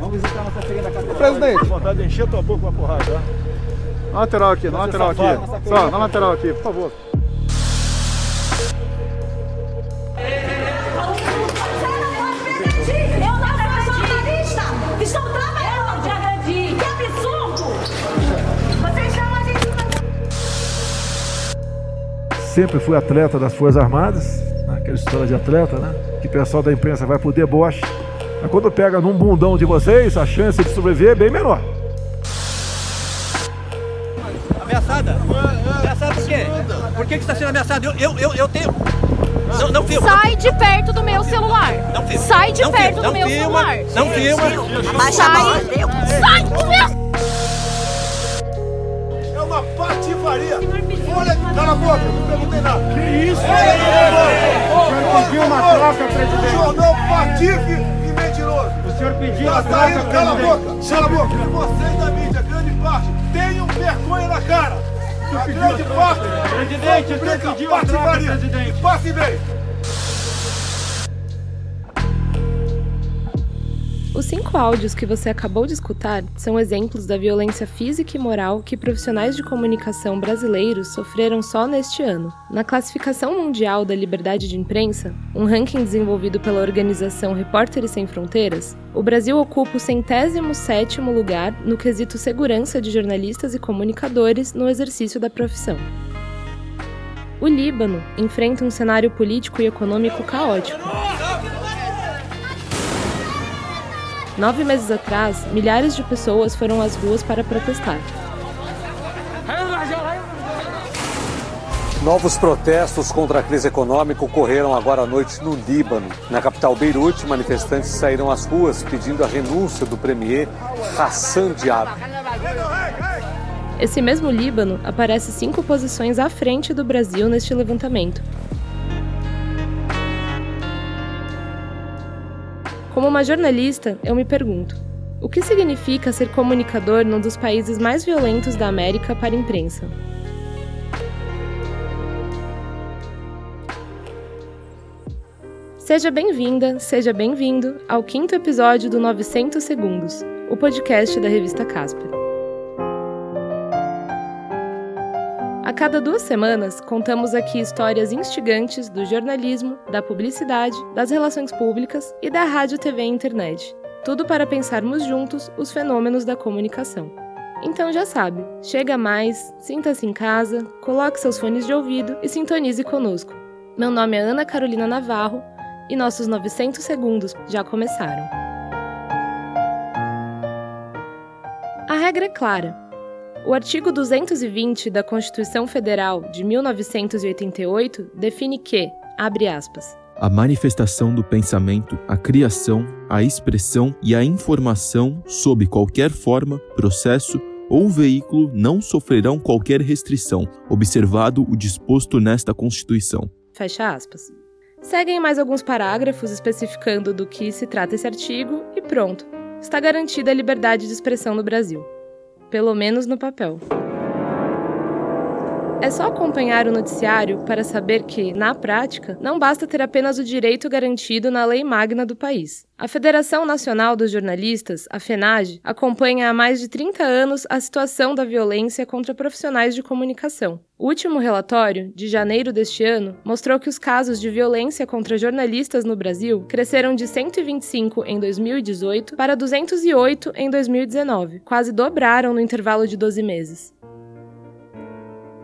Vamos visitar a nossa feira da catedral. Presidente. Vontade de encher tua boca com a porrada, tá? Na lateral aqui, na lateral aqui. Só, na lateral aqui, por favor. Eu não sou jornalista! Estou trabalhando de agredir! Que absurdo! Vocês chamam a gente Sempre fui atleta das Forças Armadas, né? aquela história de atleta, né? Que o pessoal da imprensa vai pro deboche. Mas quando pega num bundão de vocês, a chance de sobreviver é bem menor. Ameaçada? Ameaçada por quê? Por que, que está sendo ameaçado? Eu, eu, eu, eu tenho. Não, não filma. Sai de perto do meu celular. Não filma. Sai de Não perto filma, do não meu filma, celular. Não filma. Sai. Sai do meu. É uma patifaria! Olha, cala a boca, não perguntei nada. Que isso? pediu uma troca, presidente. Jornal patife senhor pediu tá cala a boca, cala a boca. Vocês da mídia, grande parte, tenham vergonha na cara. A grande parte, Presidente, o senhor publica pediu a troca, patifaria. presidente. E passe bem. Os cinco áudios que você acabou de escutar são exemplos da violência física e moral que profissionais de comunicação brasileiros sofreram só neste ano. Na classificação mundial da liberdade de imprensa, um ranking desenvolvido pela organização Repórteres Sem Fronteiras, o Brasil ocupa o centésimo sétimo lugar no quesito segurança de jornalistas e comunicadores no exercício da profissão. O Líbano enfrenta um cenário político e econômico caótico. Nove meses atrás, milhares de pessoas foram às ruas para protestar. Novos protestos contra a crise econômica ocorreram agora à noite no Líbano. Na capital Beirute, manifestantes saíram às ruas pedindo a renúncia do premier Hassan Diab. Esse mesmo Líbano aparece cinco posições à frente do Brasil neste levantamento. Como uma jornalista, eu me pergunto: o que significa ser comunicador num dos países mais violentos da América para a imprensa? Seja bem-vinda, seja bem-vindo ao quinto episódio do 900 Segundos, o podcast da revista Casper. A cada duas semanas, contamos aqui histórias instigantes do jornalismo, da publicidade, das relações públicas e da rádio, TV e internet. Tudo para pensarmos juntos os fenômenos da comunicação. Então já sabe, chega mais, sinta-se em casa, coloque seus fones de ouvido e sintonize conosco. Meu nome é Ana Carolina Navarro e nossos 900 segundos já começaram. A regra é clara. O artigo 220 da Constituição Federal de 1988 define que, abre aspas, a manifestação do pensamento, a criação, a expressão e a informação, sob qualquer forma, processo ou veículo, não sofrerão qualquer restrição, observado o disposto nesta Constituição. Fecha aspas. Seguem mais alguns parágrafos especificando do que se trata esse artigo e pronto. Está garantida a liberdade de expressão no Brasil. Pelo menos no papel. É só acompanhar o noticiário para saber que, na prática, não basta ter apenas o direito garantido na lei magna do país. A Federação Nacional dos Jornalistas, a FENAGE, acompanha há mais de 30 anos a situação da violência contra profissionais de comunicação. O último relatório, de janeiro deste ano, mostrou que os casos de violência contra jornalistas no Brasil cresceram de 125 em 2018 para 208 em 2019, quase dobraram no intervalo de 12 meses.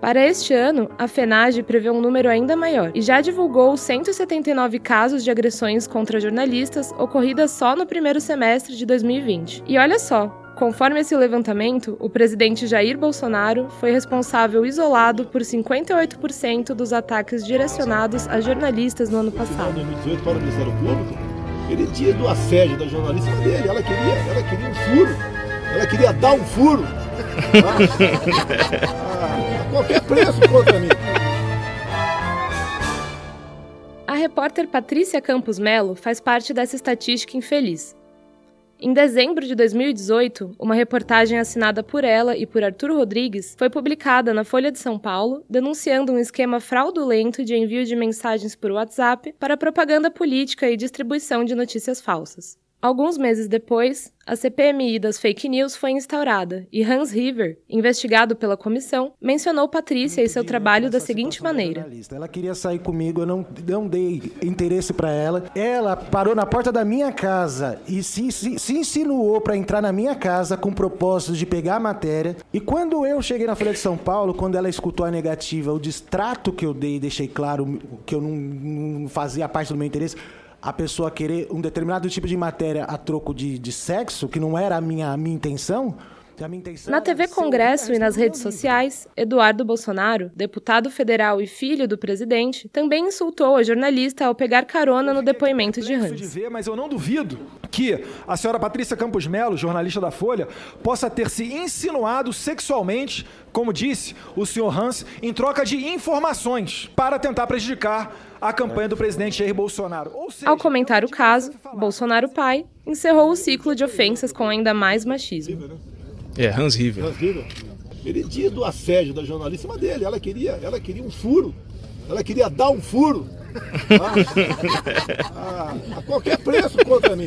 Para este ano, a FENAGE prevê um número ainda maior e já divulgou 179 casos de agressões contra jornalistas ocorridas só no primeiro semestre de 2020. E olha só, conforme esse levantamento, o presidente Jair Bolsonaro foi responsável isolado por 58% dos ataques direcionados a jornalistas no ano passado. Em 2018, para o Ministério Público, ele tinha do assédio da jornalista dele. Ela queria, ela queria um furo. Ela queria dar um furo. A qualquer preço contra mim. A repórter Patrícia Campos Melo faz parte dessa estatística infeliz. Em dezembro de 2018, uma reportagem assinada por ela e por Arthur Rodrigues foi publicada na Folha de São Paulo, denunciando um esquema fraudulento de envio de mensagens por WhatsApp para propaganda política e distribuição de notícias falsas. Alguns meses depois, a CPMI das fake news foi instaurada e Hans River, investigado pela comissão, mencionou Patrícia e seu trabalho da seguinte maneira: Ela queria sair comigo, eu não, não dei interesse para ela. Ela parou na porta da minha casa e se, se, se insinuou para entrar na minha casa com o propósito de pegar a matéria. E quando eu cheguei na Folha de São Paulo, quando ela escutou a negativa, o distrato que eu dei, deixei claro que eu não, não fazia parte do meu interesse a pessoa querer um determinado tipo de matéria a troco de, de sexo, que não era a minha, a minha intenção. Na TV Congresso e nas redes sociais, Eduardo Bolsonaro, deputado federal e filho do presidente, também insultou a jornalista ao pegar carona no depoimento de Hans. De ver, mas eu não duvido que a senhora Patrícia Campos Melo, jornalista da Folha, possa ter se insinuado sexualmente, como disse o senhor Hans, em troca de informações para tentar prejudicar a campanha do presidente Jair Bolsonaro. Seja, Ao comentar o caso, Bolsonaro pai encerrou o ciclo de ofensas com ainda mais machismo. É, Hans River. Hans River. Ele tinha do assédio da jornalista dele. Ela queria, ela queria um furo. Ela queria dar um furo. a, a, a qualquer preço contra mim.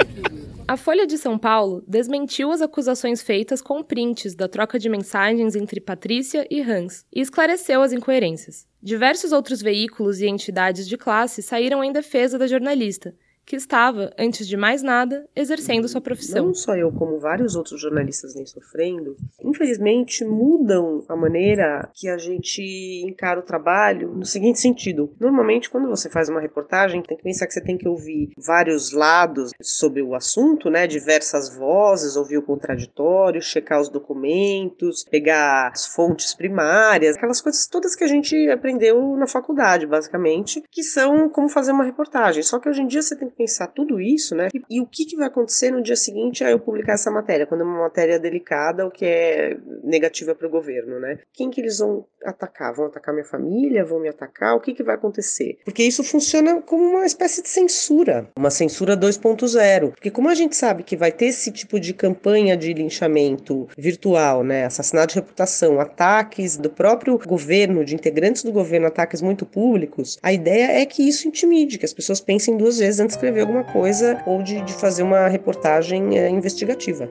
A Folha de São Paulo desmentiu as acusações feitas com prints da troca de mensagens entre Patrícia e Hans e esclareceu as incoerências. Diversos outros veículos e entidades de classe saíram em defesa da jornalista, que estava, antes de mais nada, exercendo sua profissão. Não só eu, como vários outros jornalistas vêm sofrendo, infelizmente mudam a maneira que a gente encara o trabalho no seguinte sentido. Normalmente, quando você faz uma reportagem, tem que pensar que você tem que ouvir vários lados sobre o assunto, né? Diversas vozes, ouvir o contraditório, checar os documentos, pegar as fontes primárias, aquelas coisas todas que a gente aprendeu na faculdade, basicamente, que são como fazer uma reportagem. Só que hoje em dia você tem pensar tudo isso, né? E, e o que, que vai acontecer no dia seguinte a eu publicar essa matéria, quando é uma matéria delicada ou que é negativa para o governo, né? Quem que eles vão atacar? Vão atacar minha família? Vão me atacar? O que, que vai acontecer? Porque isso funciona como uma espécie de censura, uma censura 2.0. Porque como a gente sabe que vai ter esse tipo de campanha de linchamento virtual, né? Assassinato de reputação, ataques do próprio governo, de integrantes do governo, ataques muito públicos, a ideia é que isso intimide, que as pessoas pensem duas vezes antes escrever alguma coisa ou de, de fazer uma reportagem é, investigativa.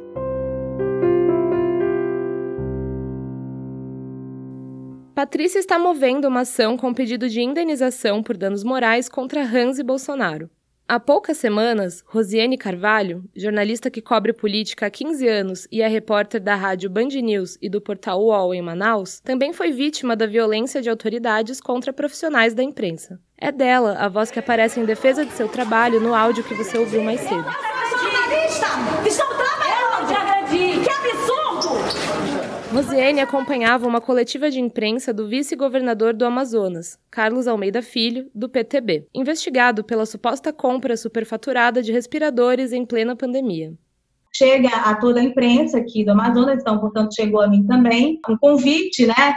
Patrícia está movendo uma ação com pedido de indenização por danos morais contra Hans e Bolsonaro. Há poucas semanas, Rosiane Carvalho, jornalista que cobre política há 15 anos e é repórter da rádio Band News e do portal UOL em Manaus, também foi vítima da violência de autoridades contra profissionais da imprensa. É dela a voz que aparece em defesa de seu trabalho no áudio que você ouviu mais cedo. Estão trabalhando de agredir! Que absurdo! Rosiane acompanhava uma coletiva de imprensa do vice-governador do Amazonas, Carlos Almeida Filho, do PTB, investigado pela suposta compra superfaturada de respiradores em plena pandemia chega a toda a imprensa aqui do Amazonas, então, portanto, chegou a mim também um convite, né,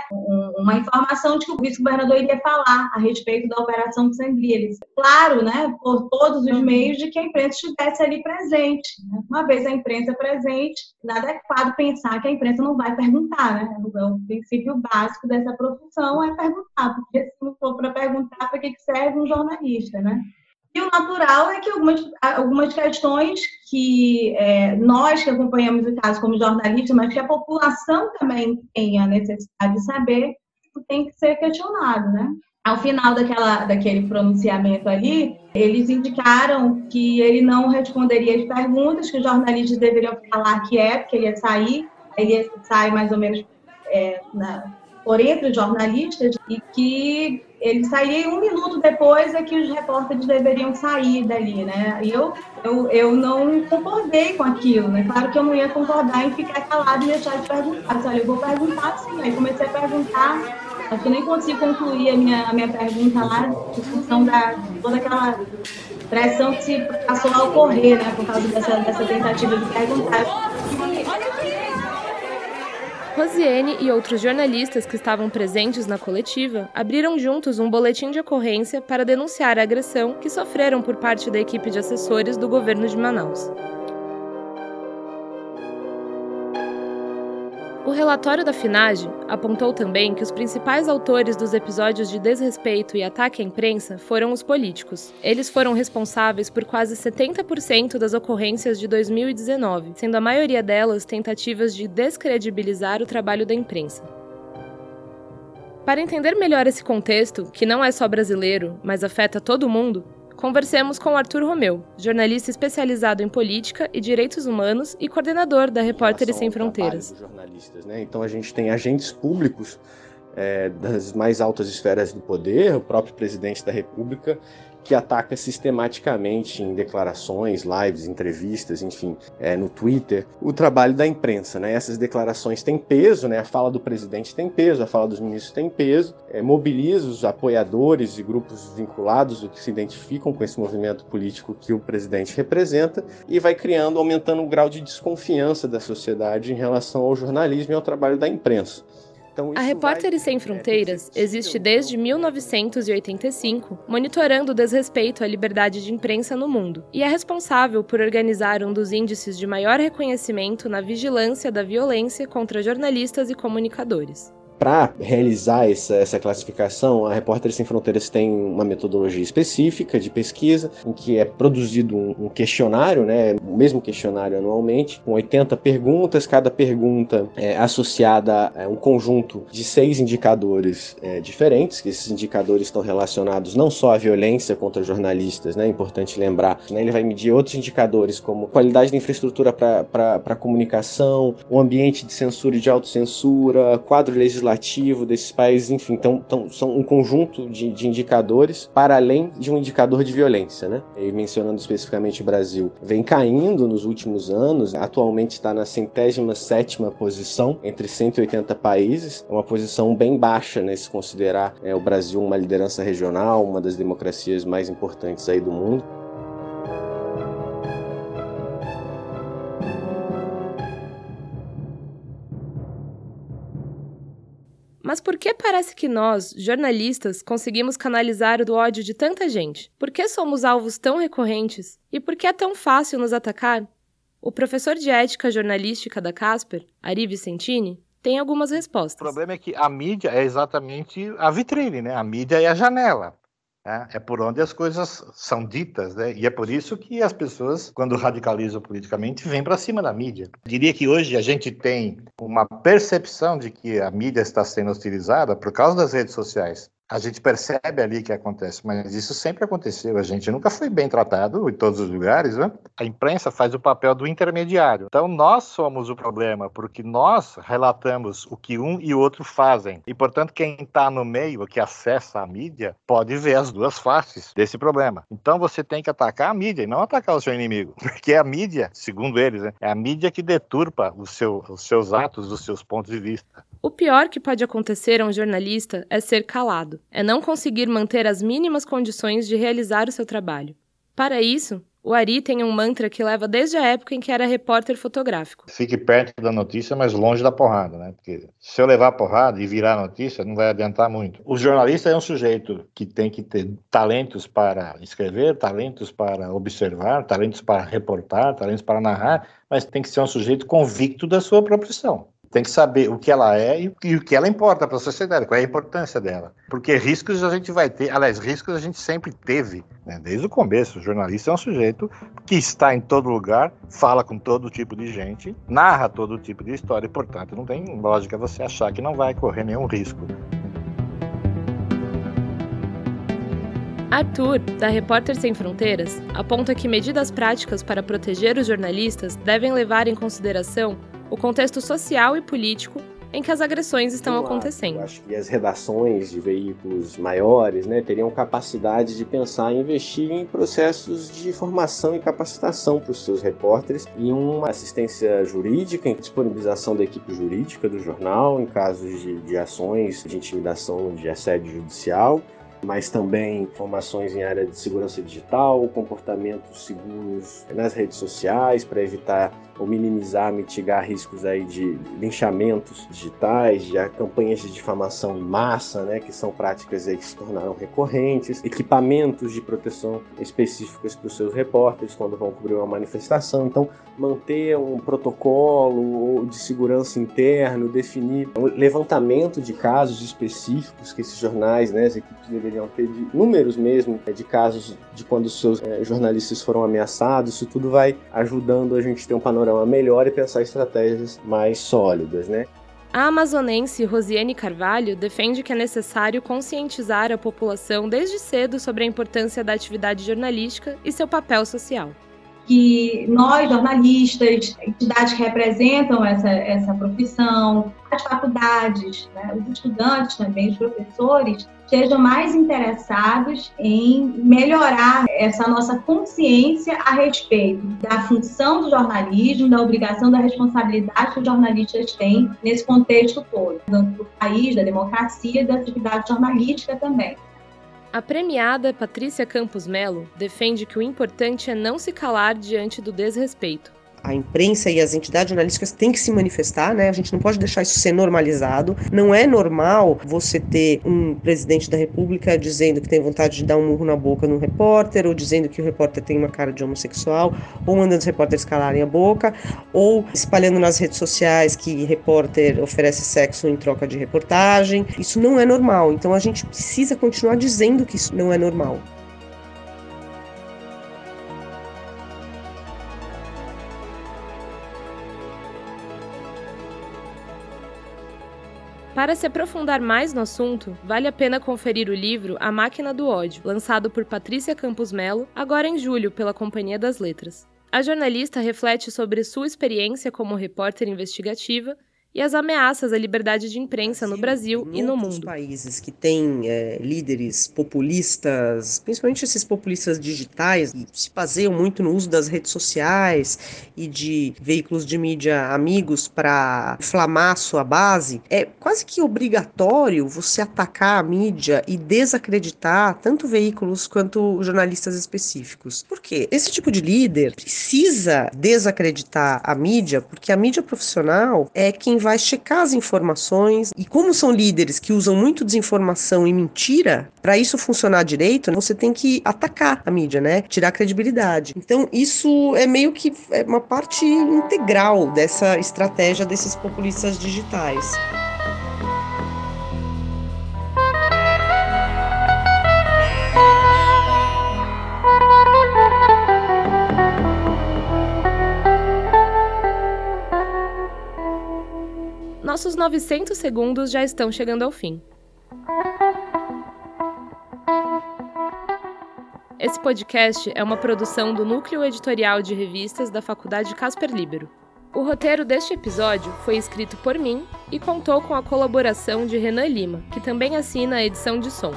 uma informação de que o vice-governador iria falar a respeito da operação de Sangrias. Claro, né, por todos os meios de que a imprensa estivesse ali presente. Né? Uma vez a imprensa presente, nada é adequado pensar que a imprensa não vai perguntar, né? O princípio básico dessa profissão é perguntar, porque se não for para perguntar, para que serve um jornalista, né? E o natural é que algumas, algumas questões que é, nós que acompanhamos o caso como jornalistas, mas que a população também tem a necessidade de saber, tem que ser questionado, né? Ao final daquela, daquele pronunciamento ali, eles indicaram que ele não responderia as perguntas, que os jornalistas deveriam falar que é, porque ele ia sair, ele ia sair mais ou menos é, na, por entre os jornalistas, e que ele sairia um minuto depois é que os repórteres deveriam sair dali, né? E eu, eu, eu não concordei com aquilo, né? Claro que eu não ia concordar em ficar calado e deixar de perguntar. Olha, eu vou perguntar sim. Aí comecei a perguntar, acho que nem consigo concluir a minha, a minha pergunta lá, em função da toda aquela pressão que se passou a ocorrer, né? Por causa dessa, dessa tentativa de perguntar. Rosiane e outros jornalistas que estavam presentes na coletiva abriram juntos um boletim de ocorrência para denunciar a agressão que sofreram por parte da equipe de assessores do governo de Manaus. O relatório da FINAGE, apontou também que os principais autores dos episódios de desrespeito e ataque à imprensa foram os políticos. Eles foram responsáveis por quase 70% das ocorrências de 2019, sendo a maioria delas tentativas de descredibilizar o trabalho da imprensa. Para entender melhor esse contexto, que não é só brasileiro, mas afeta todo mundo, conversemos com Arthur Romeu, jornalista especializado em política e direitos humanos e coordenador da Repórteres Sem Fronteiras. jornalistas, né? Então a gente tem agentes públicos é, das mais altas esferas do poder, o próprio presidente da República, que ataca sistematicamente em declarações, lives, entrevistas, enfim, é, no Twitter, o trabalho da imprensa. Né? Essas declarações têm peso, né? a fala do presidente tem peso, a fala dos ministros tem peso, é, mobiliza os apoiadores e grupos vinculados, o que se identificam com esse movimento político que o presidente representa, e vai criando, aumentando o grau de desconfiança da sociedade em relação ao jornalismo e ao trabalho da imprensa. Então, a Repórteres Sem Fronteiras existe desde 1985, monitorando o desrespeito à liberdade de imprensa no mundo, e é responsável por organizar um dos índices de maior reconhecimento na vigilância da violência contra jornalistas e comunicadores. Para realizar essa, essa, classificação, a Repórteres Sem Fronteiras tem uma metodologia específica de pesquisa, em que é produzido um, um, questionário, né, o mesmo questionário anualmente, com 80 perguntas, cada pergunta é associada a um conjunto de seis indicadores é, diferentes, que esses indicadores estão relacionados não só à violência contra jornalistas, né, é importante lembrar, né, ele vai medir outros indicadores, como qualidade da infraestrutura para comunicação, o ambiente de censura e de autocensura, quadro legislativo legislativo desses países, enfim, então, então são um conjunto de, de, indicadores para além de um indicador de violência, né? E mencionando especificamente o Brasil, vem caindo nos últimos anos, atualmente está na centésima sétima posição entre 180 países, é uma posição bem baixa, né, se considerar é, o Brasil uma liderança regional, uma das democracias mais importantes aí do mundo. Mas por que parece que nós, jornalistas, conseguimos canalizar o ódio de tanta gente? Por que somos alvos tão recorrentes? E por que é tão fácil nos atacar? O professor de ética jornalística da Casper, Ari Vicentini, tem algumas respostas. O problema é que a mídia é exatamente a vitrine, né? A mídia é a janela. Né? É por onde as coisas são ditas, né? E é por isso que as pessoas, quando radicalizam politicamente, vêm para cima da mídia. Eu diria que hoje a gente tem uma percepção de que a mídia está sendo utilizada por causa das redes sociais a gente percebe ali que acontece, mas isso sempre aconteceu. A gente nunca foi bem tratado em todos os lugares. Né? A imprensa faz o papel do intermediário. Então nós somos o problema, porque nós relatamos o que um e o outro fazem. E portanto, quem está no meio, que acessa a mídia, pode ver as duas faces desse problema. Então você tem que atacar a mídia e não atacar o seu inimigo, porque é a mídia, segundo eles, né? é a mídia que deturpa o seu, os seus atos, os seus pontos de vista. O pior que pode acontecer a um jornalista é ser calado, é não conseguir manter as mínimas condições de realizar o seu trabalho. Para isso, o Ari tem um mantra que leva desde a época em que era repórter fotográfico. Fique perto da notícia, mas longe da porrada, né? Porque se eu levar a porrada e virar notícia, não vai adiantar muito. O jornalista é um sujeito que tem que ter talentos para escrever, talentos para observar, talentos para reportar, talentos para narrar, mas tem que ser um sujeito convicto da sua profissão tem que saber o que ela é e, e o que ela importa para a sociedade, qual é a importância dela. Porque riscos a gente vai ter, aliás, riscos a gente sempre teve, né? desde o começo. O jornalista é um sujeito que está em todo lugar, fala com todo tipo de gente, narra todo tipo de história, e, portanto, não tem lógica você achar que não vai correr nenhum risco. Arthur, da Repórter Sem Fronteiras, aponta que medidas práticas para proteger os jornalistas devem levar em consideração o contexto social e político em que as agressões estão acontecendo. Acho que as redações de veículos maiores né, teriam capacidade de pensar em investir em processos de formação e capacitação para os seus repórteres e uma assistência jurídica, em disponibilização da equipe jurídica do jornal em casos de, de ações de intimidação de assédio judicial mas também informações em área de segurança digital, comportamentos seguros nas redes sociais para evitar ou minimizar, mitigar riscos aí de linchamentos digitais, de campanhas de difamação em massa, né, que são práticas aí que se tornaram recorrentes, equipamentos de proteção específicos para os seus repórteres quando vão cobrir uma manifestação. Então, manter um protocolo de segurança interno, definir um levantamento de casos específicos que esses jornais, né, as equipes deveriam ter de números mesmo de casos de quando os seus é, jornalistas foram ameaçados. Isso tudo vai ajudando a gente ter um panorama panorama melhor e pensar estratégias mais sólidas, né? A amazonense Rosiane Carvalho defende que é necessário conscientizar a população desde cedo sobre a importância da atividade jornalística e seu papel social que nós, jornalistas, entidades que representam essa, essa profissão, as faculdades, né, os estudantes também, os professores, sejam mais interessados em melhorar essa nossa consciência a respeito da função do jornalismo, da obrigação, da responsabilidade que os jornalistas têm nesse contexto todo, do país, da democracia e da atividade jornalística também. A premiada Patrícia Campos Melo defende que o importante é não se calar diante do desrespeito a imprensa e as entidades jornalísticas têm que se manifestar, né? A gente não pode deixar isso ser normalizado. Não é normal você ter um presidente da República dizendo que tem vontade de dar um murro na boca num repórter, ou dizendo que o repórter tem uma cara de homossexual, ou mandando os repórteres calarem a boca, ou espalhando nas redes sociais que repórter oferece sexo em troca de reportagem. Isso não é normal. Então a gente precisa continuar dizendo que isso não é normal. Para se aprofundar mais no assunto, vale a pena conferir o livro A Máquina do Ódio, lançado por Patrícia Campos Melo, agora em julho pela Companhia das Letras. A jornalista reflete sobre sua experiência como repórter investigativa e as ameaças à liberdade de imprensa no Brasil e no mundo. países que têm é, líderes populistas, principalmente esses populistas digitais, que se baseiam muito no uso das redes sociais e de veículos de mídia amigos para inflamar sua base, é quase que obrigatório você atacar a mídia e desacreditar tanto veículos quanto jornalistas específicos. Por quê? Esse tipo de líder precisa desacreditar a mídia, porque a mídia profissional é quem vai checar as informações e como são líderes que usam muito desinformação e mentira, para isso funcionar direito, você tem que atacar a mídia, né? Tirar a credibilidade. Então, isso é meio que é uma parte integral dessa estratégia desses populistas digitais. Nossos 900 segundos já estão chegando ao fim. Esse podcast é uma produção do Núcleo Editorial de Revistas da Faculdade Casper Libero. O roteiro deste episódio foi escrito por mim e contou com a colaboração de Renan Lima, que também assina a edição de som.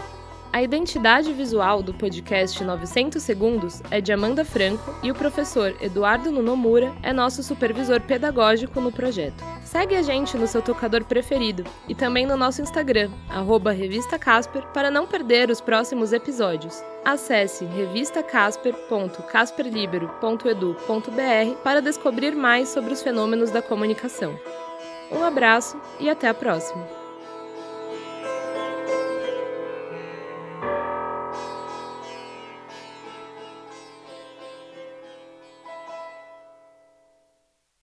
A identidade visual do podcast 900 Segundos é de Amanda Franco e o professor Eduardo Nunomura é nosso supervisor pedagógico no projeto. Segue a gente no seu tocador preferido e também no nosso Instagram, Revista Casper, para não perder os próximos episódios. Acesse revistacasper.casperlibero.edu.br para descobrir mais sobre os fenômenos da comunicação. Um abraço e até a próxima!